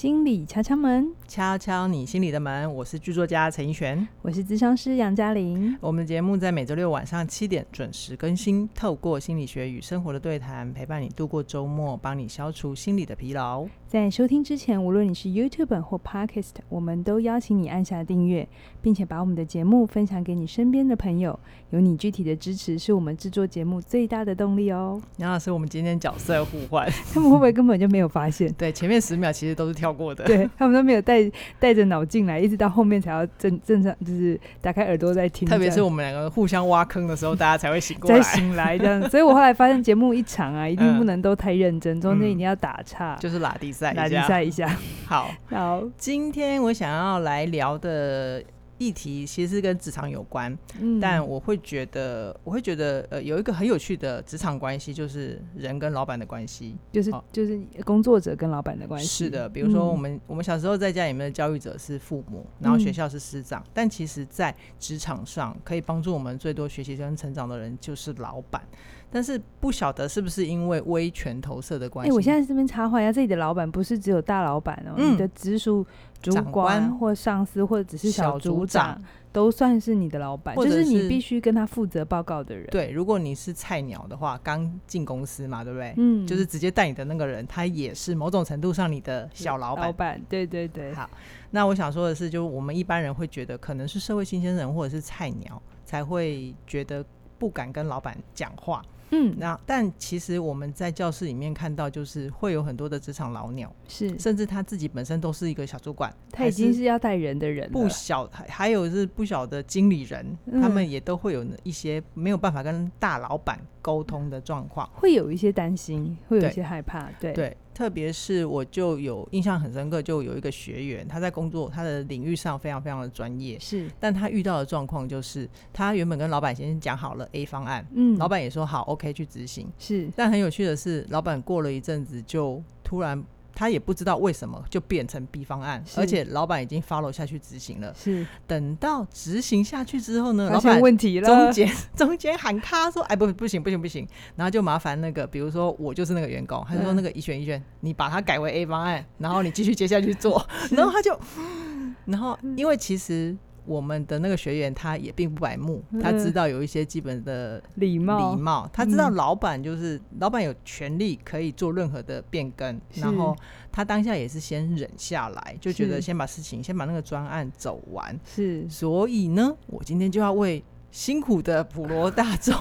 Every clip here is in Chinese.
心理敲敲门，敲敲你心里的门。我是剧作家陈奕璇，我是咨商师杨嘉玲。我们的节目在每周六晚上七点准时更新，透过心理学与生活的对谈，陪伴你度过周末，帮你消除心理的疲劳。在收听之前，无论你是 YouTube 或 Podcast，我们都邀请你按下订阅，并且把我们的节目分享给你身边的朋友。有你具体的支持，是我们制作节目最大的动力哦。杨老师，我们今天角色互换，他们会不会根本就没有发现？对，前面十秒其实都是跳。过的，对他们都没有带带着脑进来，一直到后面才要正正常，就是打开耳朵在听。特别是我们两个互相挖坑的时候，大家才会醒过来，再醒来这样。所以我后来发现节目一场啊，一定不能都太认真，嗯、中间一定要打岔，就是拉低赛，拉低赛一下。好，好，今天我想要来聊的。议题其实是跟职场有关，嗯，但我会觉得，我会觉得，呃，有一个很有趣的职场关系，就是人跟老板的关系，就是就是工作者跟老板的关系。是的，比如说我们、嗯、我们小时候在家里面的教育者是父母，然后学校是师长，嗯、但其实在职场上可以帮助我们最多学习跟成长的人就是老板。但是不晓得是不是因为微权投射的关系？哎、欸，我现在这边插话一下，这里的老板不是只有大老板哦，嗯、你的直属主管或上司或者只是小组长，都算是你的老板，就是你必须跟他负责报告的人。对，如果你是菜鸟的话，刚进公司嘛，对不对？嗯，就是直接带你的那个人，他也是某种程度上你的小老板。老板，对对对。好，那我想说的是，就是我们一般人会觉得，可能是社会新鲜人或者是菜鸟才会觉得不敢跟老板讲话。嗯，那但其实我们在教室里面看到，就是会有很多的职场老鸟，是。甚至他自己本身都是一个小主管，他已经是要带人的人，不小还还有是不小的经理人，嗯、他们也都会有一些没有办法跟大老板沟通的状况，会有一些担心，会有一些害怕，对。对对特别是我就有印象很深刻，就有一个学员，他在工作他的领域上非常非常的专业，是，但他遇到的状况就是，他原本跟老板先讲好了 A 方案，嗯，老板也说好 OK 去执行，是，但很有趣的是，老板过了一阵子就突然。他也不知道为什么就变成 B 方案，而且老板已经 follow 下去执行了。是，等到执行下去之后呢，老板问题了，中间 中间喊他说：“哎，不，不行，不行，不行。”然后就麻烦那个，比如说我就是那个员工，他就说：“那个一选一选，你把它改为 A 方案，然后你继续接下去做。”然后他就，然后因为其实。我们的那个学员他也并不白目，他知道有一些基本的礼貌，礼貌。他知道老板就是老板有权利可以做任何的变更，然后他当下也是先忍下来，就觉得先把事情先把那个专案走完。是，所以呢，我今天就要为辛苦的普罗大众，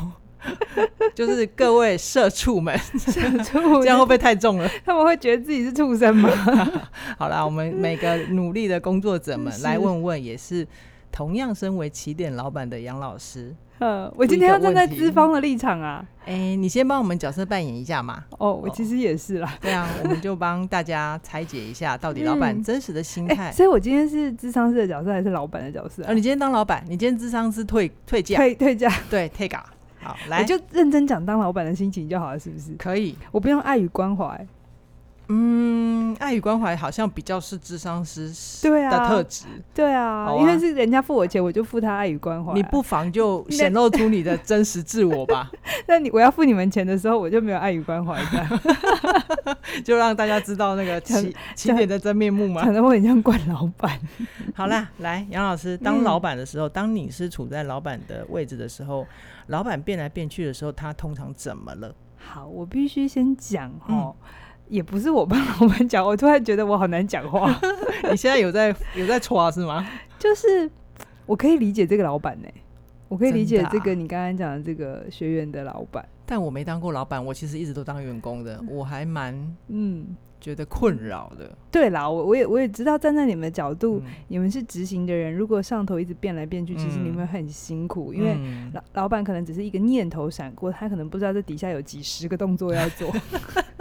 就是各位社畜们，社畜这样会不会太重了？他们会觉得自己是畜生吗？好啦，我们每个努力的工作者们 来问问，也是。同样身为起点老板的杨老师，呃，我今天要站在资方的立场啊。哎、欸，你先帮我们角色扮演一下嘛。哦，我其实也是啦。对啊，我们就帮大家拆解一下，到底老板真实的心态、嗯欸。所以我今天是智商师的角色，还是老板的角色、啊？呃，你今天当老板，你今天智商师退退价，退退价，对，退岗。好，来，我就认真讲当老板的心情就好了，是不是？可以，我不用爱与关怀。嗯，爱与关怀好像比较是智商师的特质，对啊，啊因为是人家付我钱，我就付他爱与关怀。你不妨就显露出你的真实自我吧。那你我要付你们钱的时候，我就没有爱与关怀 就让大家知道那个 起起点的真面目嘛。可能会很像惯老板。好啦，来杨老师，当老板的时候，嗯、当你是处在老板的位置的时候，老板变来变去的时候，他通常怎么了？好，我必须先讲哦。嗯也不是我帮老板讲，我突然觉得我好难讲话。你现在有在有在戳是吗？就是我可以理解这个老板呢、欸，我可以理解这个你刚刚讲的这个学员的老板，但我没当过老板，我其实一直都当员工的，我还蛮嗯。觉得困扰的，对啦，我我也我也知道，站在你们的角度，嗯、你们是执行的人，如果上头一直变来变去，嗯、其实你们很辛苦，因为老老板可能只是一个念头闪过，他可能不知道这底下有几十个动作要做。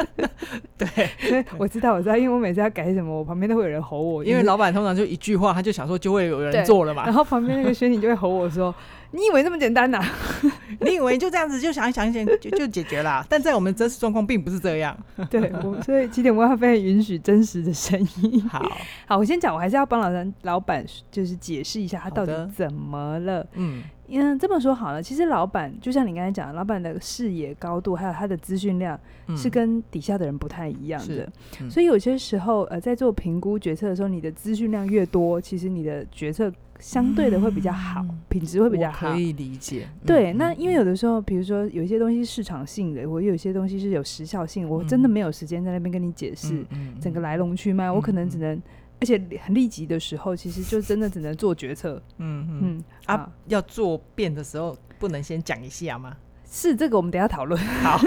对，所以我知道，我知道，因为我每次要改什么，我旁边都会有人吼我，因为老板通常就一句话，他就想说就会有人做了嘛，然后旁边那个 学姐就会吼我说。你以为这么简单呐、啊？你以为就这样子就想一想一想就就解决了？但在我们真实状况并不是这样。对，我所以起点文化非常允许真实的声音。好好，我先讲，我还是要帮老三老板就是解释一下他到底怎么了。嗯，嗯，这么说好了，其实老板就像你刚才讲，老板的视野高度还有他的资讯量是跟底下的人不太一样的，嗯、所以有些时候呃，在做评估决策的时候，你的资讯量越多，其实你的决策相对的会比较好，嗯、品质会比较好。可以理解。对，嗯、那因为有的时候，比如说有一些东西是市场性的，我有些东西是有时效性，我真的没有时间在那边跟你解释整个来龙去脉，我可能只能。而且很立即的时候，其实就真的只能做决策。嗯嗯，嗯啊，要做变的时候，不能先讲一下吗？是这个，我们等下讨论。好，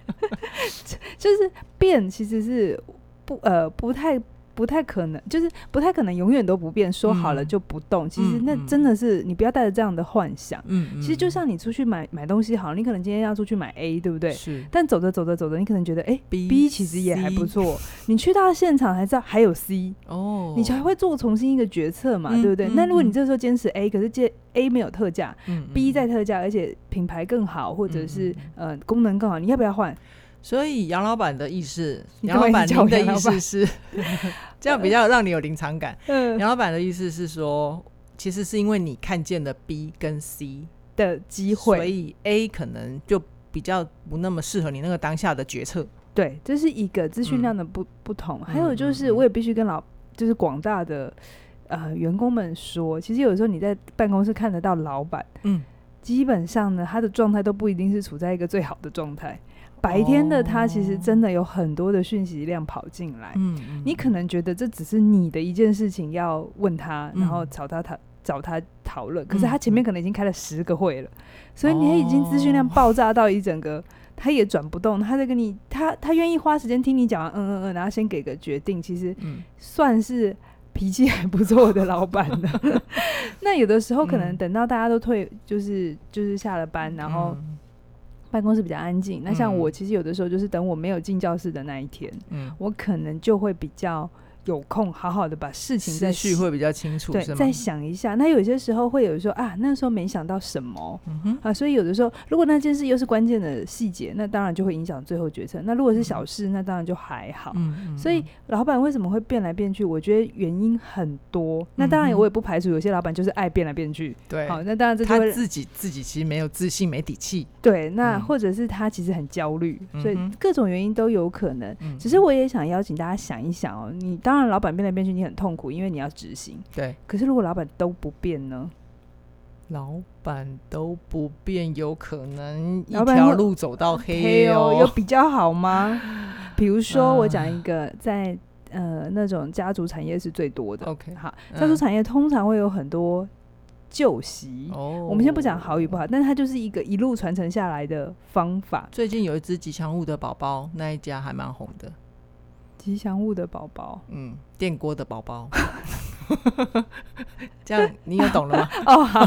就是变，其实是不呃不太。不太可能，就是不太可能永远都不变。说好了就不动，嗯、其实那真的是你不要带着这样的幻想。嗯，嗯其实就像你出去买买东西好，你可能今天要出去买 A，对不对？是。但走着走着走着，你可能觉得哎、欸、B, B 其实也还不错。你去到现场才知道还有 C 哦，你才会做重新一个决策嘛，嗯、对不对？那、嗯、如果你这时候坚持 A，可是接 A 没有特价、嗯、，B 在特价，而且品牌更好，或者是、嗯、呃功能更好，你要不要换？所以杨老板的意思，杨老板您的意思是，这样比较让你有临场感。杨老板的意思是说，其实是因为你看见了 B 跟 C 的机会，所以 A 可能就比较不那么适合你那个当下的决策。对，这是一个资讯量的不不同。还有就是，我也必须跟老就是广大的呃员工们说，其实有时候你在办公室看得到老板，嗯，基本上呢，他的状态都不一定是处在一个最好的状态。白天的他其实真的有很多的讯息量跑进来，嗯，你可能觉得这只是你的一件事情要问他，然后找他讨找他讨论，可是他前面可能已经开了十个会了，所以你已经资讯量爆炸到一整个，他也转不动，他在跟你，他他愿意花时间听你讲，嗯嗯嗯，然后先给个决定，其实算是脾气还不错的老板了。那有的时候可能等到大家都退，就是就是下了班，然后。办公室比较安静，那像我其实有的时候就是等我没有进教室的那一天，嗯，我可能就会比较。有空好好的把事情再序会比较清楚，对，再想一下。那有些时候会有说啊，那时候没想到什么，嗯啊，所以有的时候如果那件事又是关键的细节，那当然就会影响最后决策。那如果是小事，嗯、那当然就还好。所以老板为什么会变来变去？我觉得原因很多。那当然我也不排除有些老板就是爱变来变去。对。好，那当然这就会他自己自己其实没有自信、没底气。对。那或者是他其实很焦虑，所以各种原因都有可能。嗯、只是我也想邀请大家想一想哦，你当然老板变来变去。你很痛苦，因为你要执行。对，可是如果老板都不变呢？老板都不变，有可能一条路走到黑哦。有比较好吗？比如说，我讲一个，在呃那种家族产业是最多的。OK，好，家族产业通常会有很多旧习。哦，我们先不讲好与不好，但是它就是一个一路传承下来的方法。最近有一只吉祥物的宝宝，那一家还蛮红的。吉祥物的宝宝，嗯，电锅的宝宝，这样你有懂了吗？哦，好，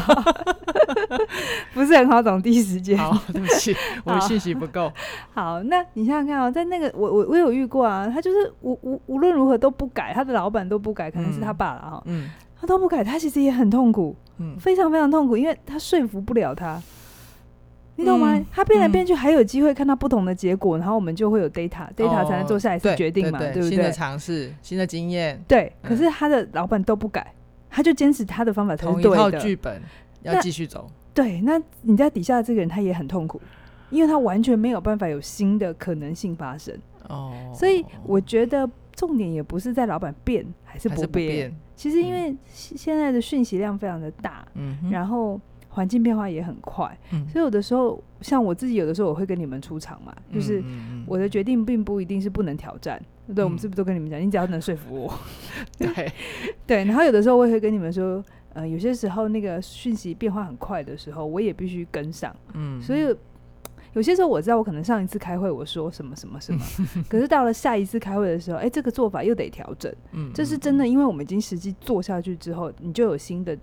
不是很好懂，第一时间。好，对不起，我的信息不够。好，那你想想看哦，在那个我我我有遇过啊，他就是无无无论如何都不改，他的老板都不改，可能是他爸了哈，嗯，他都不改，他其实也很痛苦，嗯，非常非常痛苦，因为他说服不了他。你懂吗？他变来变去，还有机会看到不同的结果，然后我们就会有 data，data 才能做下一次决定嘛，对不对？新的尝试，新的经验。对，可是他的老板都不改，他就坚持他的方法才是对套剧本要继续走。对，那你在底下的这个人他也很痛苦，因为他完全没有办法有新的可能性发生。哦。所以我觉得重点也不是在老板变还是不变，其实因为现在的讯息量非常的大，嗯，然后。环境变化也很快，嗯、所以有的时候，像我自己，有的时候我会跟你们出场嘛，嗯、就是我的决定并不一定是不能挑战，嗯、对，我们是不是都跟你们讲，你只要能说服我，对。对，然后有的时候我也会跟你们说，呃，有些时候那个讯息变化很快的时候，我也必须跟上，嗯，所以有些时候我知道我可能上一次开会我说什么什么什么，可是到了下一次开会的时候，哎、欸，这个做法又得调整，嗯，这是真的，因为我们已经实际做下去之后，你就有新的。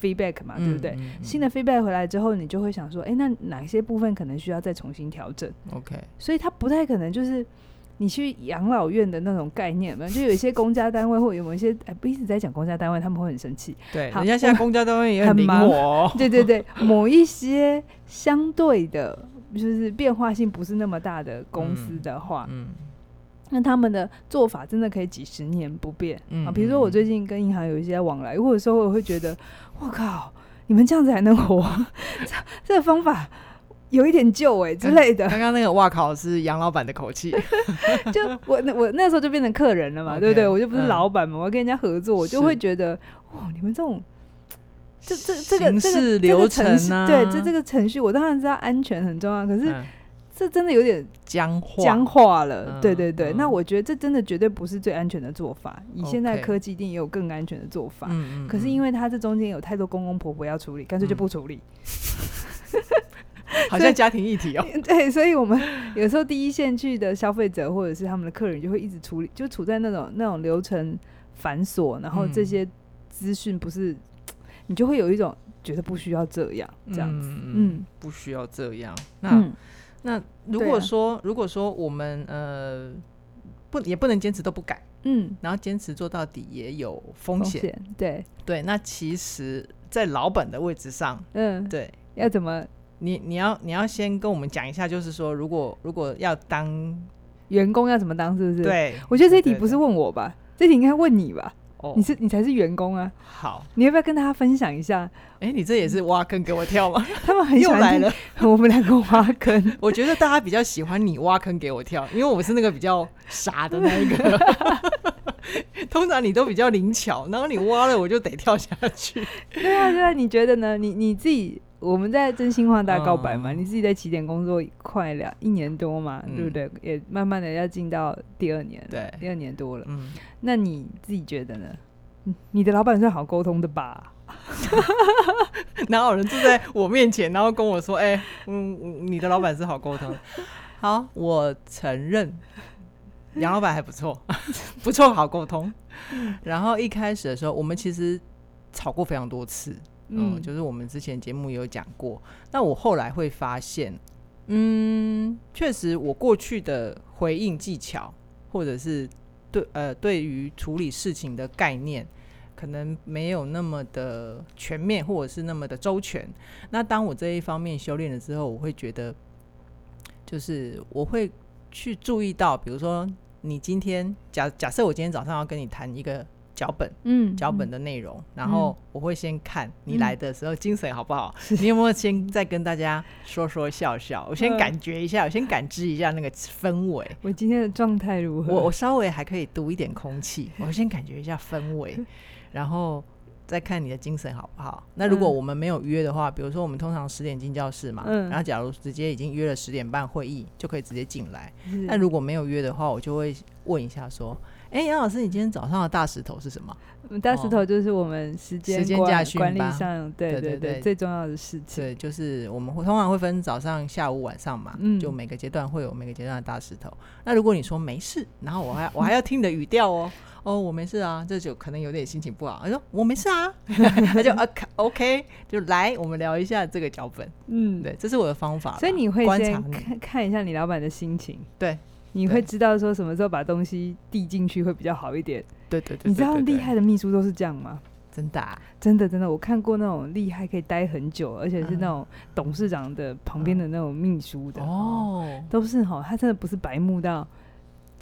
Feedback 嘛，对不对？新的 feedback 回来之后，你就会想说，哎，那哪些部分可能需要再重新调整？OK，所以它不太可能就是你去养老院的那种概念嘛，就有一些公家单位或有某一些，哎，不一直在讲公家单位，他们会很生气。对，人家现在公家单位也很灵活。对对对，某一些相对的，就是变化性不是那么大的公司的话，嗯。嗯那他们的做法真的可以几十年不变、嗯、啊？比如说我最近跟银行有一些往来，或者说我会觉得，我靠，你们这样子还能活？这这个方法有一点旧哎之类的。刚刚那个哇靠是杨老板的口气，就我那我那时候就变成客人了嘛，okay, 对不对？我就不是老板嘛，嗯、我要跟人家合作，我就会觉得哇，你们这种。这这这个这个流程啊，对，这这个程序，我当然知道安全很重要，可是这真的有点僵化僵化了。对对对，那我觉得这真的绝对不是最安全的做法。以现在科技一定也有更安全的做法。可是因为它这中间有太多公公婆婆要处理，干脆就不处理。好像家庭议题哦。对，所以我们有时候第一线去的消费者或者是他们的客人就会一直处理，就处在那种那种流程繁琐，然后这些资讯不是。你就会有一种觉得不需要这样这样子，嗯，嗯不需要这样。那、嗯、那如果说、啊、如果说我们呃不也不能坚持都不改，嗯，然后坚持做到底也有风险，对对。那其实，在老板的位置上，嗯，对，要怎么？你你要你要先跟我们讲一下，就是说，如果如果要当员工要怎么当，是不是？对，我觉得这题不是问我吧，这题应该问你吧。Oh, 你是你才是员工啊！好，你要不要跟大家分享一下？哎、欸，你这也是挖坑给我跳吗？他们很喜欢来了，我们两个挖坑。我觉得大家比较喜欢你挖坑给我跳，因为我是那个比较傻的那一个。通常你都比较灵巧，然后你挖了我就得跳下去。对啊，对啊，你觉得呢？你你自己。我们在真心话大告白嘛，嗯、你自己在起点工作快两一年多嘛，嗯、对不对？也慢慢的要进到第二年，对，第二年多了。嗯，那你自己觉得呢？你的老板是好沟通的吧？哪有人坐在我面前，然后跟我说：“哎、欸，嗯，你的老板是好沟通。”好，我承认杨老板还不错，不错，好沟通。然后一开始的时候，我们其实吵过非常多次。嗯，就是我们之前节目有讲过，那我后来会发现，嗯，确实我过去的回应技巧，或者是对呃对于处理事情的概念，可能没有那么的全面，或者是那么的周全。那当我这一方面修炼了之后，我会觉得，就是我会去注意到，比如说你今天假假设我今天早上要跟你谈一个。脚本，嗯，脚本的内容，嗯、然后我会先看你来的时候精神好不好？嗯、你有没有先再跟大家说说笑笑？我先感觉一下，我先感知一下那个氛围。我今天的状态如何？我我稍微还可以读一点空气，我先感觉一下氛围，然后再看你的精神好不好？那如果我们没有约的话，比如说我们通常十点进教室嘛，嗯，然后假如直接已经约了十点半会议，就可以直接进来。那如果没有约的话，我就会问一下说。哎，杨老师，你今天早上的大石头是什么？大石头就是我们时间管管理上，对对对，对对对最重要的事情。对，就是我们会通常会分早上、下午、晚上嘛，嗯，就每个阶段会有每个阶段的大石头。那如果你说没事，然后我还我还要听你的语调哦，哦，我没事啊，这就可能有点心情不好。他说我没事啊，那就 OK，就来我们聊一下这个脚本。嗯，对，这是我的方法。所以你会先看看一下你老板的心情，对。你会知道说什么时候把东西递进去会比较好一点。对对对，你知道厉害的秘书都是这样吗？真的，真的真的，我看过那种厉害可以待很久，而且是那种董事长的旁边的那种秘书的哦，都是哈，他真的不是白目到。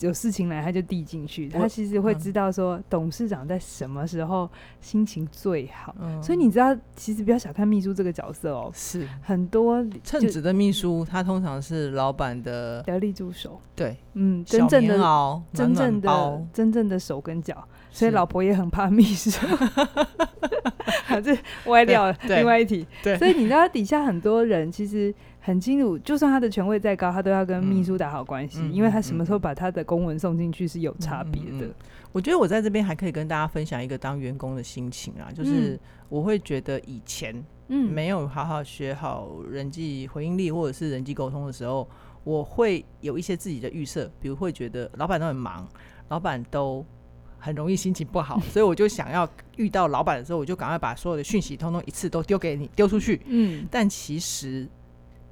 有事情来，他就递进去。他其实会知道说，董事长在什么时候心情最好。嗯、所以你知道，其实不要小看秘书这个角色哦。是很多称职的秘书，他通常是老板的得力助手。对，嗯，真正的、真正的、真正的手跟脚。所以老婆也很怕秘书。好，这歪掉了。另外一题。对。所以你知道，底下很多人其实。很清楚，就算他的权位再高，他都要跟秘书打好关系，嗯、因为他什么时候把他的公文送进去是有差别的、嗯嗯嗯。我觉得我在这边还可以跟大家分享一个当员工的心情啊，就是我会觉得以前没有好好学好人际回应力或者是人际沟通的时候，我会有一些自己的预设，比如会觉得老板都很忙，老板都很容易心情不好，所以我就想要遇到老板的时候，我就赶快把所有的讯息通通一次都丢给你丢出去。嗯，但其实。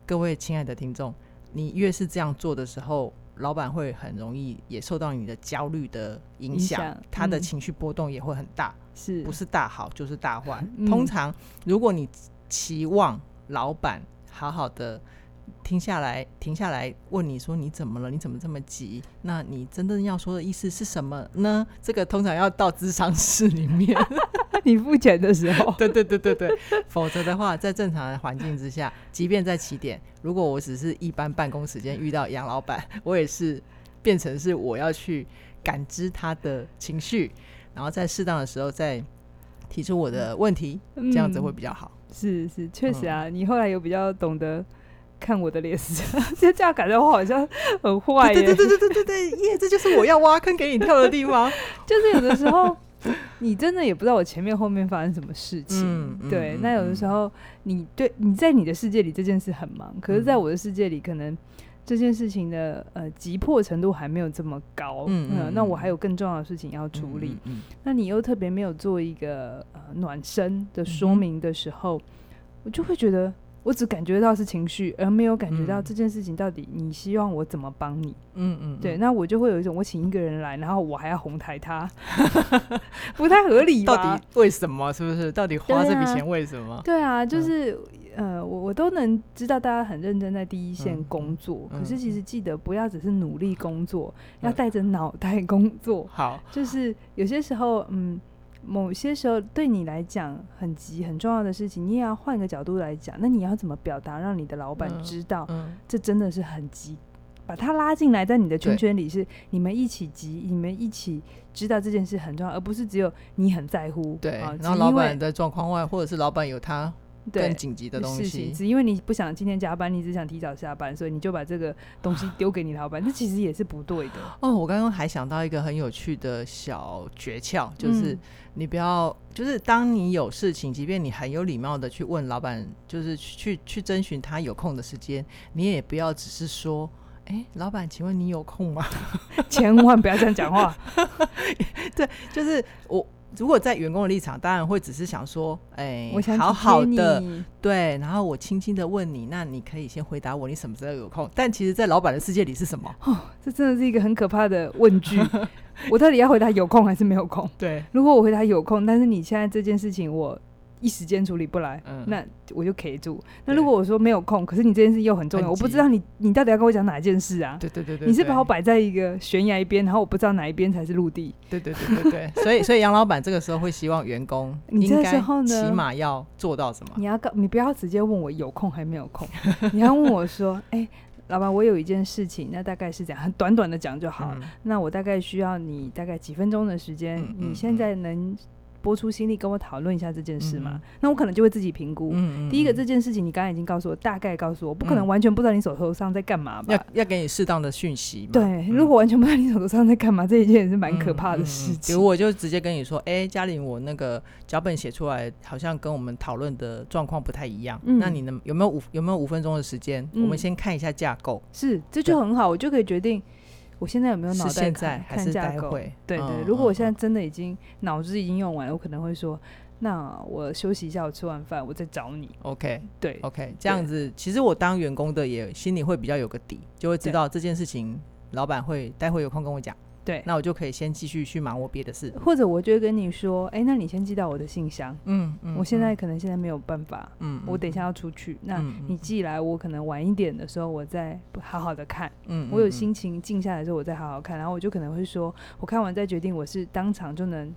各位亲爱的听众，你越是这样做的时候，老板会很容易也受到你的焦虑的影响，嗯、他的情绪波动也会很大，是不是大好就是大坏？嗯、通常，如果你期望老板好好的停下来，停下来问你说你怎么了？你怎么这么急？那你真正要说的意思是什么呢？这个通常要到智商室里面。你付钱的时候，对对对对对，否则的话，在正常的环境之下，即便在起点，如果我只是一般办公时间遇到杨老板，我也是变成是我要去感知他的情绪，然后在适当的时候再提出我的问题，嗯、这样子会比较好。是是，确实啊，嗯、你后来有比较懂得看我的脸色，就这样感觉我好像很坏耶。对对对对对对对，耶，这就是我要挖坑给你跳的地方。就是有的时候。你真的也不知道我前面后面发生什么事情，嗯嗯、对。那有的时候，你对你在你的世界里这件事很忙，可是在我的世界里，可能这件事情的呃急迫程度还没有这么高。嗯，那我还有更重要的事情要处理。那你又特别没有做一个呃暖身的说明的时候，嗯、我就会觉得。我只感觉到是情绪，而没有感觉到这件事情到底你希望我怎么帮你。嗯嗯，对，那我就会有一种我请一个人来，然后我还要哄抬他，不太合理吧？到底为什么？是不是？到底花这笔钱为什么？对啊，就是呃，我我都能知道大家很认真在第一线工作，可是其实记得不要只是努力工作，要带着脑袋工作。好，就是有些时候，嗯。某些时候对你来讲很急很重要的事情，你也要换个角度来讲。那你要怎么表达，让你的老板知道，这真的是很急，把他拉进来，在你的圈圈里，是你们一起急，你们一起知道这件事很重要，而不是只有你很在乎。对，然后老板的状况外，或者是老板有他。更紧急的东西，只因为你不想今天加班，你只想提早下班，所以你就把这个东西丢给你老板，这其实也是不对的。哦，我刚刚还想到一个很有趣的小诀窍，就是你不要，嗯、就是当你有事情，即便你很有礼貌的去问老板，就是去去征询他有空的时间，你也不要只是说，哎、欸，老板，请问你有空吗？千万不要这样讲话。对，就是我。如果在员工的立场，当然会只是想说，哎，我想好好的，对，然后我轻轻的问你，那你可以先回答我，你什么时候有空？但其实，在老板的世界里是什么？哦，这真的是一个很可怕的问句。我到底要回答有空还是没有空？对，如果我回答有空，但是你现在这件事情我。一时间处理不来，嗯、那我就可以住。那如果我说没有空，可是你这件事又很重要，我不知道你你到底要跟我讲哪件事啊？对对对对，你是把我摆在一个悬崖一边，然后我不知道哪一边才是陆地。对对对对对，所以所以杨老板这个时候会希望员工你这时候呢起码要做到什么？你要告你不要直接问我有空还没有空，你要问我说，哎、欸，老板，我有一件事情，那大概是这样，很短短的讲就好。嗯、那我大概需要你大概几分钟的时间，嗯、你现在能。拨出心力跟我讨论一下这件事嘛？嗯、那我可能就会自己评估。嗯嗯、第一个这件事情，你刚才已经告诉我，大概告诉我，不可能完全不知道你手头上在干嘛吧？要要给你适当的讯息。对，嗯、如果完全不知道你手头上在干嘛，这一件也是蛮可怕的事情。比如我就直接跟你说，哎、欸，嘉玲，我那个脚本写出来，好像跟我们讨论的状况不太一样。嗯、那你能有没有五有没有五分钟的时间？嗯、我们先看一下架构。是，这就很好，我就可以决定。我现在有没有脑袋在？看架构？对对，嗯、如果我现在真的已经脑子已经用完了，我可能会说，那我休息一下，我吃完饭我再找你。OK，对，OK，这样子，其实我当员工的也心里会比较有个底，就会知道这件事情，老板会待会有空跟我讲。对，那我就可以先继续去忙我别的事，或者我就会跟你说，哎、欸，那你先寄到我的信箱。嗯嗯，我现在可能现在没有办法。嗯，我等一下要出去，那你寄来，我可能晚一点的时候，我再好好的看。嗯，我有心情静下来的时候，我再好好看。然后我就可能会说，我看完再决定，我是当场就能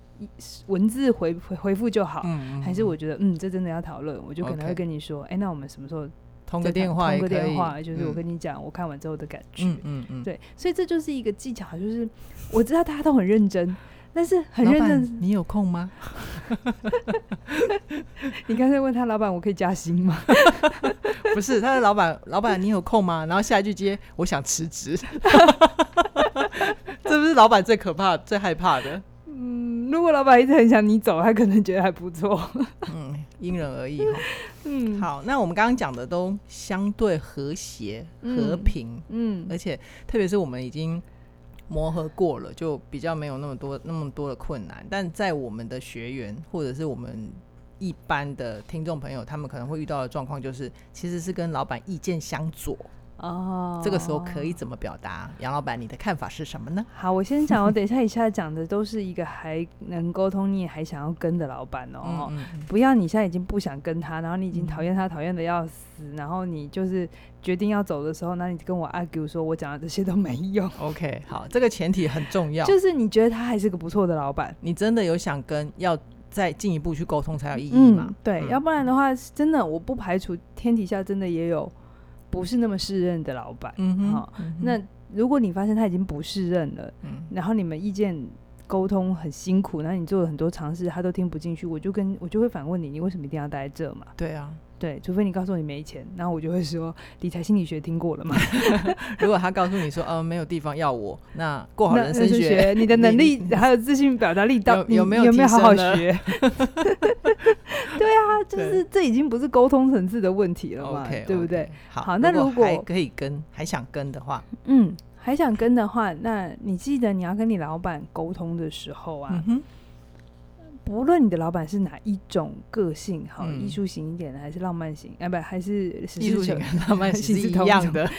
文字回回回复就好，嗯、还是我觉得嗯，这真的要讨论，我就可能会跟你说，哎那我们什么时候？通个电话，通个电话，就是我跟你讲，我看完之后的感觉。嗯嗯嗯，对，所以这就是一个技巧，就是我知道大家都很认真，但是很认真。你有空吗？你刚才问他老板，我可以加薪吗？不是，他的老板，老板你有空吗？然后下一句接，我想辞职。这不是老板最可怕、最害怕的。嗯，如果老板一直很想你走，他可能觉得还不错。嗯，因人而异哈。嗯，好，那我们刚刚讲的都相对和谐、和平，嗯，嗯，而且特别是我们已经磨合过了，就比较没有那么多那么多的困难。但在我们的学员或者是我们一般的听众朋友，他们可能会遇到的状况就是，其实是跟老板意见相左。哦，oh, 这个时候可以怎么表达？杨老板，你的看法是什么呢？好，我先讲，我等一下以下讲的都是一个还能沟通，你也还想要跟的老板哦。嗯嗯、不要你现在已经不想跟他，然后你已经讨厌他讨厌的要死，嗯、然后你就是决定要走的时候，那你跟我 argue 说我讲的这些都没用。OK，好，这个前提很重要，就是你觉得他还是个不错的老板，你真的有想跟要再进一步去沟通才有意义嘛。嗯、对、嗯，要不然的话，真的我不排除天底下真的也有不是那么适任的老板。嗯那如果你发现他已经不适任了，嗯，然后你们意见沟通很辛苦，然后你做了很多尝试，他都听不进去，我就跟我就会反问你，你为什么一定要待在这嘛？对啊。对，除非你告诉我你没钱，然后我就会说 理财心理学听过了吗？如果他告诉你说，呃，没有地方要我，那过好人生学，学你的能力还有自信表达力到有，有没有有没有好好学？对啊，就是这已经不是沟通层次的问题了嘛，okay, 对不对好，好，那如果还可以跟，还想跟的话，嗯，还想跟的话，那你记得你要跟你老板沟通的时候啊。嗯无论你的老板是哪一种个性，好艺术型一点的，还是浪漫型，哎，不，还是艺术型、浪漫 型是一样的。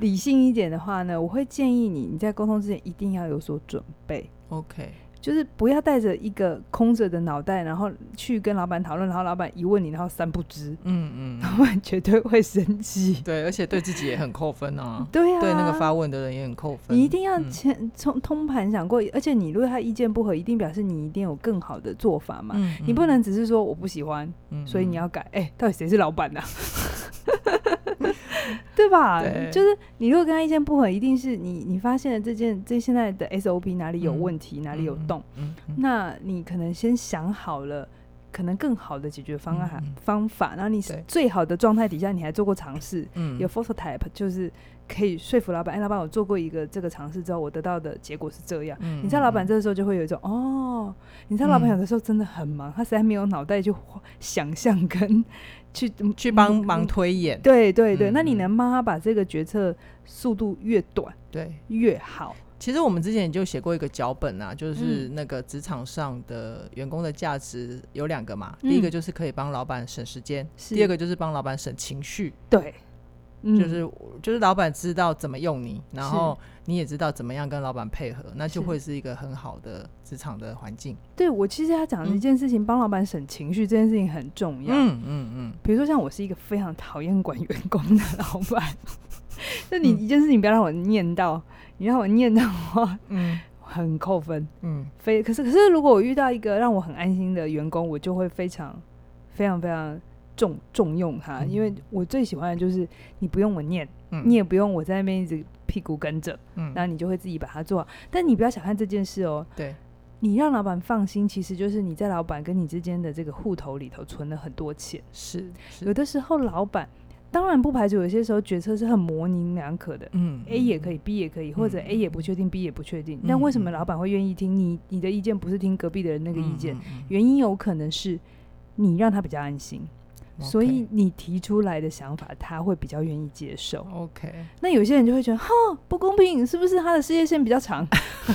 理性一点的话呢，我会建议你，你在沟通之前一定要有所准备。OK。就是不要带着一个空着的脑袋，然后去跟老板讨论，然后老板一问你，然后三不知，嗯嗯，老板绝对会生气。对，而且对自己也很扣分啊。对啊，对那个发问的人也很扣分。你一定要前从通盘想过，而且你如果他意见不合，一定表示你一定有更好的做法嘛。嗯嗯，你不能只是说我不喜欢，所以你要改。哎、欸，到底谁是老板呢、啊？对吧？对，就是你如果跟他意见不合，一定是你你发现了这件这现在的 SOP 哪里有问题，嗯、哪里有洞、嗯嗯，那你可能先想好了可能更好的解决方案、嗯、方法，然后你最好的状态底下，你还做过尝试，有 prototype 就是可以说服老板，哎，老板我做过一个这个尝试之后，我得到的结果是这样。嗯、你知道老板这个时候就会有一种哦，你知道老板有的时候真的很忙，嗯、他实在没有脑袋去想象跟。去去帮忙推演，嗯、对对对、嗯，那你能帮他把这个决策速度越短，对越好。其实我们之前就写过一个脚本啊，就是那个职场上的员工的价值有两个嘛、嗯，第一个就是可以帮老板省时间，第二个就是帮老板省情绪，对。嗯、就是就是老板知道怎么用你，然后你也知道怎么样跟老板配合，那就会是一个很好的职场的环境。对，我其实他讲的一件事情，帮、嗯、老板省情绪这件事情很重要。嗯嗯嗯。比如说像我是一个非常讨厌管员工的老板，那你一件事情不要让我念到，嗯、你让我念到的话，嗯，很扣分。嗯，非可是可是如果我遇到一个让我很安心的员工，我就会非常非常非常。重重用他，因为我最喜欢的就是你不用我念，嗯、你也不用我在那边一直屁股跟着，嗯，然后你就会自己把它做好。但你不要小看这件事哦，对，你让老板放心，其实就是你在老板跟你之间的这个户头里头存了很多钱。是，是有的时候老板当然不排除有些时候决策是很模棱两可的，嗯，A 也可以，B 也可以，或者 A 也不确定，嗯，B 也不确定。但为什么老板会愿意听你？你的意见不是听隔壁的人那个意见，原因有可能是你让他比较安心。所以你提出来的想法，他会比较愿意接受。OK，那有些人就会觉得，哈，不公平，是不是他的事业线比较长？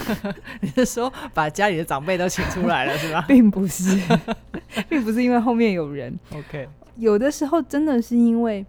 你是说把家里的长辈都请出来了，是吧？并不是，并不是因为后面有人。OK，有的时候真的是因为，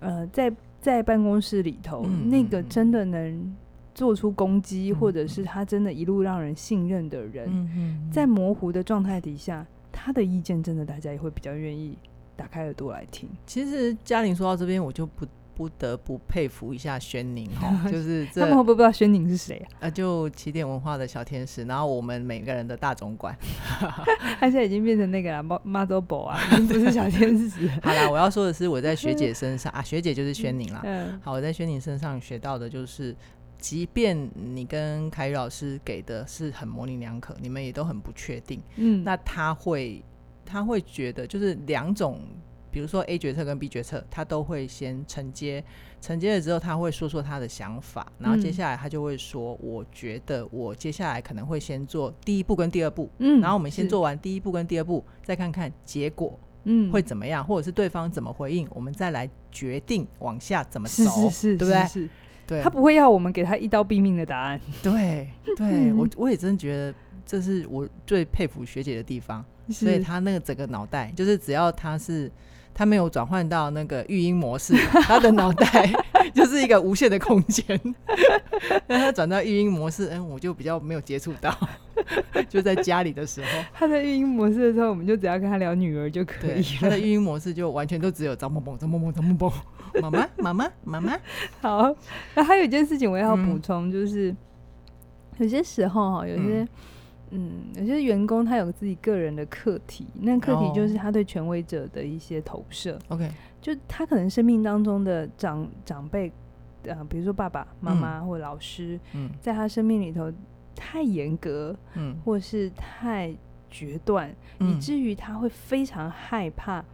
呃，在在办公室里头，嗯、那个真的能做出攻击、嗯，或者是他真的一路让人信任的人，嗯、在模糊的状态底下，他的意见真的大家也会比较愿意。打开耳朵来听。其实嘉玲说到这边，我就不不得不佩服一下宣宁哈，就是这他们会不会不知道宣宁是谁啊？啊，就起点文化的小天使，然后我们每个人的大总管，他现在已经变成那个了，Model 啊，不是小天使。好啦，我要说的是我在学姐身上啊，学姐就是宣宁啦。嗯。好，我在宣宁身上学到的就是，即便你跟凯宇老师给的是很模棱两可，你们也都很不确定。嗯。那他会。他会觉得就是两种，比如说 A 决策跟 B 决策，他都会先承接，承接了之后他会说说他的想法，然后接下来他就会说，我觉得我接下来可能会先做第一步跟第二步，嗯，然后我们先做完第一步跟第二步，再看看结果，嗯，会怎么样，或者是对方怎么回应，我们再来决定往下怎么走，是是是，对不对？是。对，他不会要我们给他一刀毙命的答案，对，对 我我也真觉得这是我最佩服学姐的地方。所以她那个整个脑袋，就是只要她是她没有转换到那个育婴模式，她的脑袋 就是一个无限的空间。那 她转到育婴模式，嗯，我就比较没有接触到，就在家里的时候。她在育婴模式的时候，我们就只要跟她聊女儿就可以了。他的育婴模式就完全都只有张蹦蹦、张蹦蹦、张蹦蹦，妈妈、妈妈、妈妈。好，那还有一件事情我要补充，嗯，就是有些时候哈，有些。嗯，有些员工他有自己个人的课题，那课题就是他对权威者的一些投射。OK，就他可能生命当中的长长辈，呃，比如说爸爸妈妈或老师，嗯，在他生命里头太严格，嗯，或是太决断，嗯，以至于他会非常害怕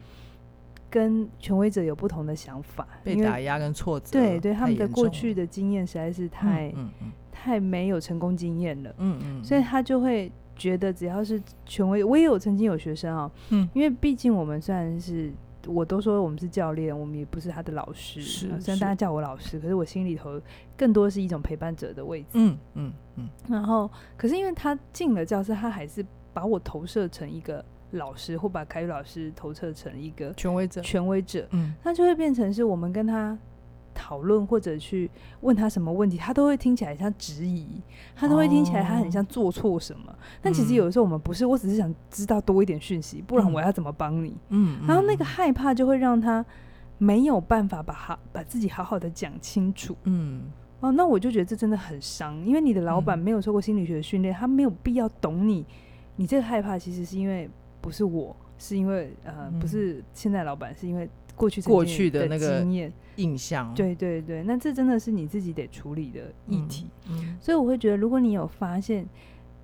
跟权威者有不同的想法，被打压跟挫折。对对，他们的过去的经验实在是太，嗯嗯嗯太没有成功经验了，嗯嗯，所以他就会觉得只要是权威，我也有曾经有学生啊，嗯，因为毕竟我们虽然是，我都说我们是教练，我们也不是他的老师，是，虽然大家叫我老师，可是我心里头更多是一种陪伴者的位置，嗯嗯嗯，然后可是因为他进了教室，他还是把我投射成一个老师，或把凯宇老师投射成一个权威者，权威者，嗯，他就会变成是我们跟他。讨论或者去问他什么问题，他都会听起来像质疑，他都会听起来他很像做错什么。哦、但其实有的时候我们不是，我只是想知道多一点讯息，不然我要怎么帮你？嗯，然后那个害怕就会让他没有办法把好把自己好好的讲清楚。嗯，哦，那我就觉得这真的很伤，因为你的老板没有受过心理学的训练，他没有必要懂你。你这个害怕其实是因为不是我，是因为呃，不是现在老板，是因为。过去过去的那个经验印象，对对对，那这真的是你自己得处理的议题。嗯嗯、所以我会觉得，如果你有发现，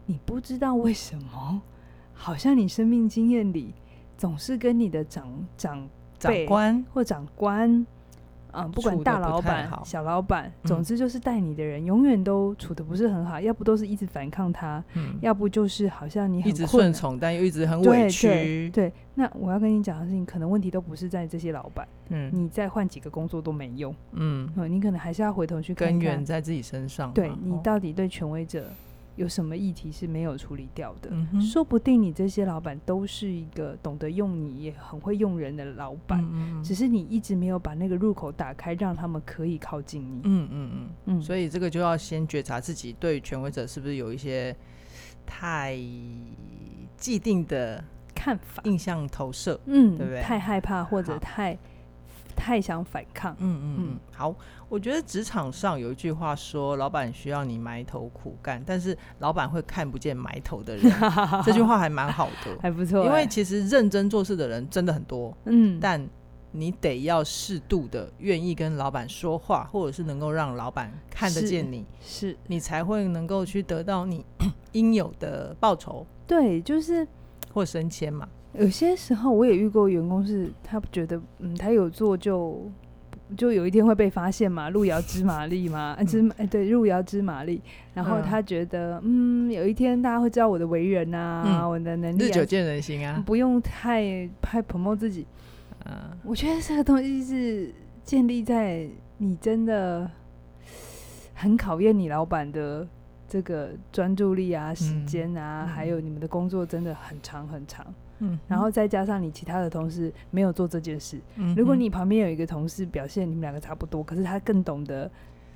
你不知道为什么，好像你生命经验里总是跟你的长长长官或长官。嗯，不管大老板、小老板，总之就是带你的人，嗯、永远都处的不是很好，要不都是一直反抗他，嗯、要不就是好像你很一直顺从，但又一直很委屈。对，那我要跟你讲的事情，可能问题都不是在这些老板，嗯，你再换几个工作都没用，嗯，嗯，你可能还是要回头去根源在自己身上，对，你到底对权威者。有什么议题是没有处理掉的？嗯、说不定你这些老板都是一个懂得用你，也很会用人的老板，嗯、只是你一直没有把那个入口打开，让他们可以靠近你。嗯嗯嗯嗯。所以这个就要先觉察自己对权威者是不是有一些太既定的看法、印象投射，嗯，对不对？太害怕或者太。太想反抗，嗯嗯嗯，好，我觉得职场上有一句话说，老板需要你埋头苦干，但是老板会看不见埋头的人，这句话还蛮好的，还不错、欸。因为其实认真做事的人真的很多，嗯，但你得要适度的愿意跟老板说话，或者是能够让老板看得见你，是，是你才会能够去得到你 应有的报酬，对，就是或升迁嘛。有些时候我也遇过员工，是他觉得，嗯，他有做就就有一天会被发现嘛，路遥知马力嘛，嗯、知哎对，路遥知马力。然后他觉得，嗯，有一天大家会知道我的为人啊，嗯、我的能力、啊，日久见人心啊，不用太太 promote 自己。嗯，我觉得这个东西是建立在你真的很考验你老板的这个专注力啊、时间啊，嗯、还有你们的工作真的很长很长。嗯，然后再加上你其他的同事没有做这件事。嗯，如果你旁边有一个同事表现你们两个差不多，可是他更懂得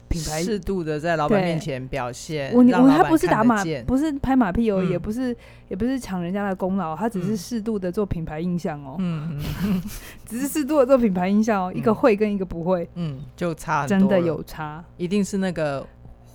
品牌，适度的在老板面前表现。我我他不是打马，不是拍马屁哦，也不是也不是抢人家的功劳，他只是适度的做品牌印象哦。嗯嗯，只是适度的做品牌印象哦，一个会跟一个不会，嗯，就差真的有差，一定是那个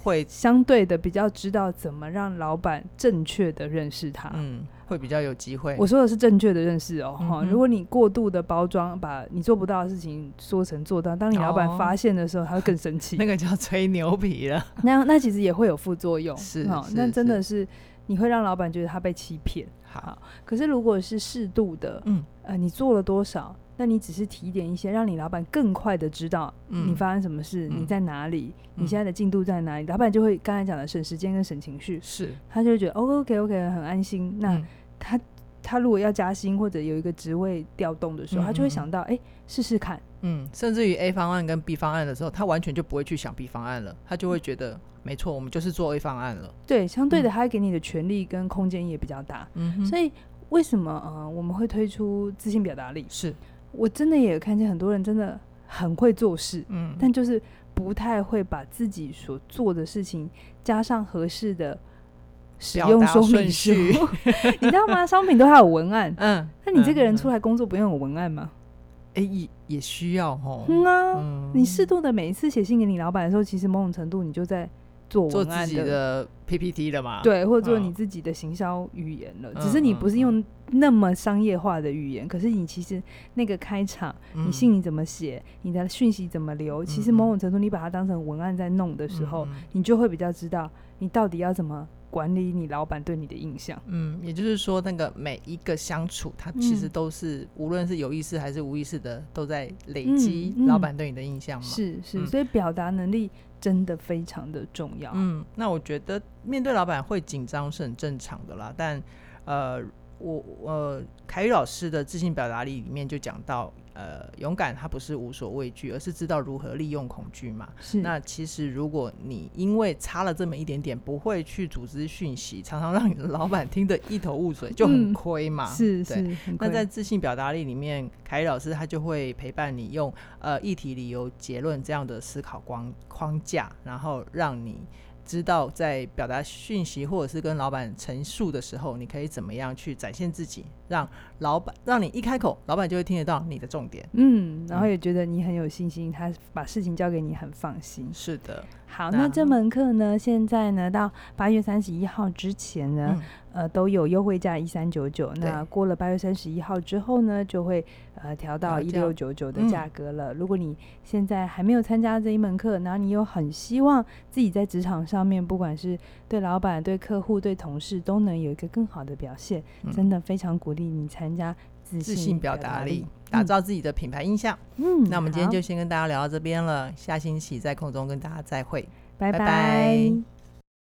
会相对的比较知道怎么让老板正确的认识他。嗯。会比较有机会。我说的是正确的认识哦，哈、嗯！如果你过度的包装，把你做不到的事情说成做到，当你老板发现的时候，哦、他会更生气。那个叫吹牛皮了。那那其实也会有副作用，是哈。那真的是你会让老板觉得他被欺骗。好，好，可是如果是适度的，嗯，呃，你做了多少？那你只是提点一些，让你老板更快的知道你发生什么事，嗯、你在哪里，嗯、你现在的进度在哪里，老板就会刚才讲的省时间跟省情绪，是，他就会觉得、哦、OK OK 很安心。那、嗯他他如果要加薪或者有一个职位调动的时候，他就会想到，哎、欸，试试看。嗯，甚至于 A 方案跟 B 方案的时候，他完全就不会去想 B 方案了，他就会觉得，嗯、没错，我们就是做 A 方案了。对，相对的，他给你的权利跟空间也比较大。嗯，所以为什么呃我们会推出自信表达力？是我真的也有看见很多人真的很会做事，嗯，但就是不太会把自己所做的事情加上合适的。使用说明书，你知道吗？商品都还有文案，嗯，那你这个人出来工作不用有文案吗？哎、欸，也也需要哦。嗯啊，嗯，你适度的每一次写信给你老板的时候，其实某种程度你就在做文案的 PPT 了嘛？对，或者做你自己的行销语言了。只是你不是用那么商业化的语言，可是你其实那个开场，你信你怎么写，你的讯息怎么留，其实某种程度你把它当成文案在弄的时候，你就会比较知道你到底要怎么管理你老板对你的印象。嗯，也就是说，那个每一个相处，它其实都是无论是有意识还是无意识的，都在累积老板对你的印象嘛。是是，所以表达能力。真的非常的重要。嗯，那我觉得面对老板会紧张是很正常的啦。但呃，我呃，凯宇老师的自信表达力里面就讲到。呃，勇敢他不是无所畏惧，而是知道如何利用恐惧嘛。是。那其实如果你因为差了这么一点点，不会去组织讯息，常常让你的老板听得一头雾水，就很亏嘛。嗯、是对是。那在自信表达力里面，凯宇老师他就会陪伴你用呃议题、理由、结论这样的思考框框架，然后让你。知道在表达讯息或者是跟老板陈述的时候，你可以怎么样去展现自己，让老板让你一开口，老板就会听得到你的重点。嗯，然后也觉得你很有信心，他把事情交给你很放心。是的。好，那，这门课呢，现在呢到八月三十一号之前呢，嗯、呃都有优惠价一三九九。那过了八月三十一号之后呢，就会呃调到一六九九的价格了。嗯、如果你现在还没有参加这一门课，然后你又很希望自己在职场上面，不管是对老板、对客户、对同事，都能有一个更好的表现，嗯、真的非常鼓励你参加自信，表达力，打造自己的品牌印象。嗯，那我们今天就先跟大家聊到这边了，下星期在空中跟大家再会，拜拜。拜拜。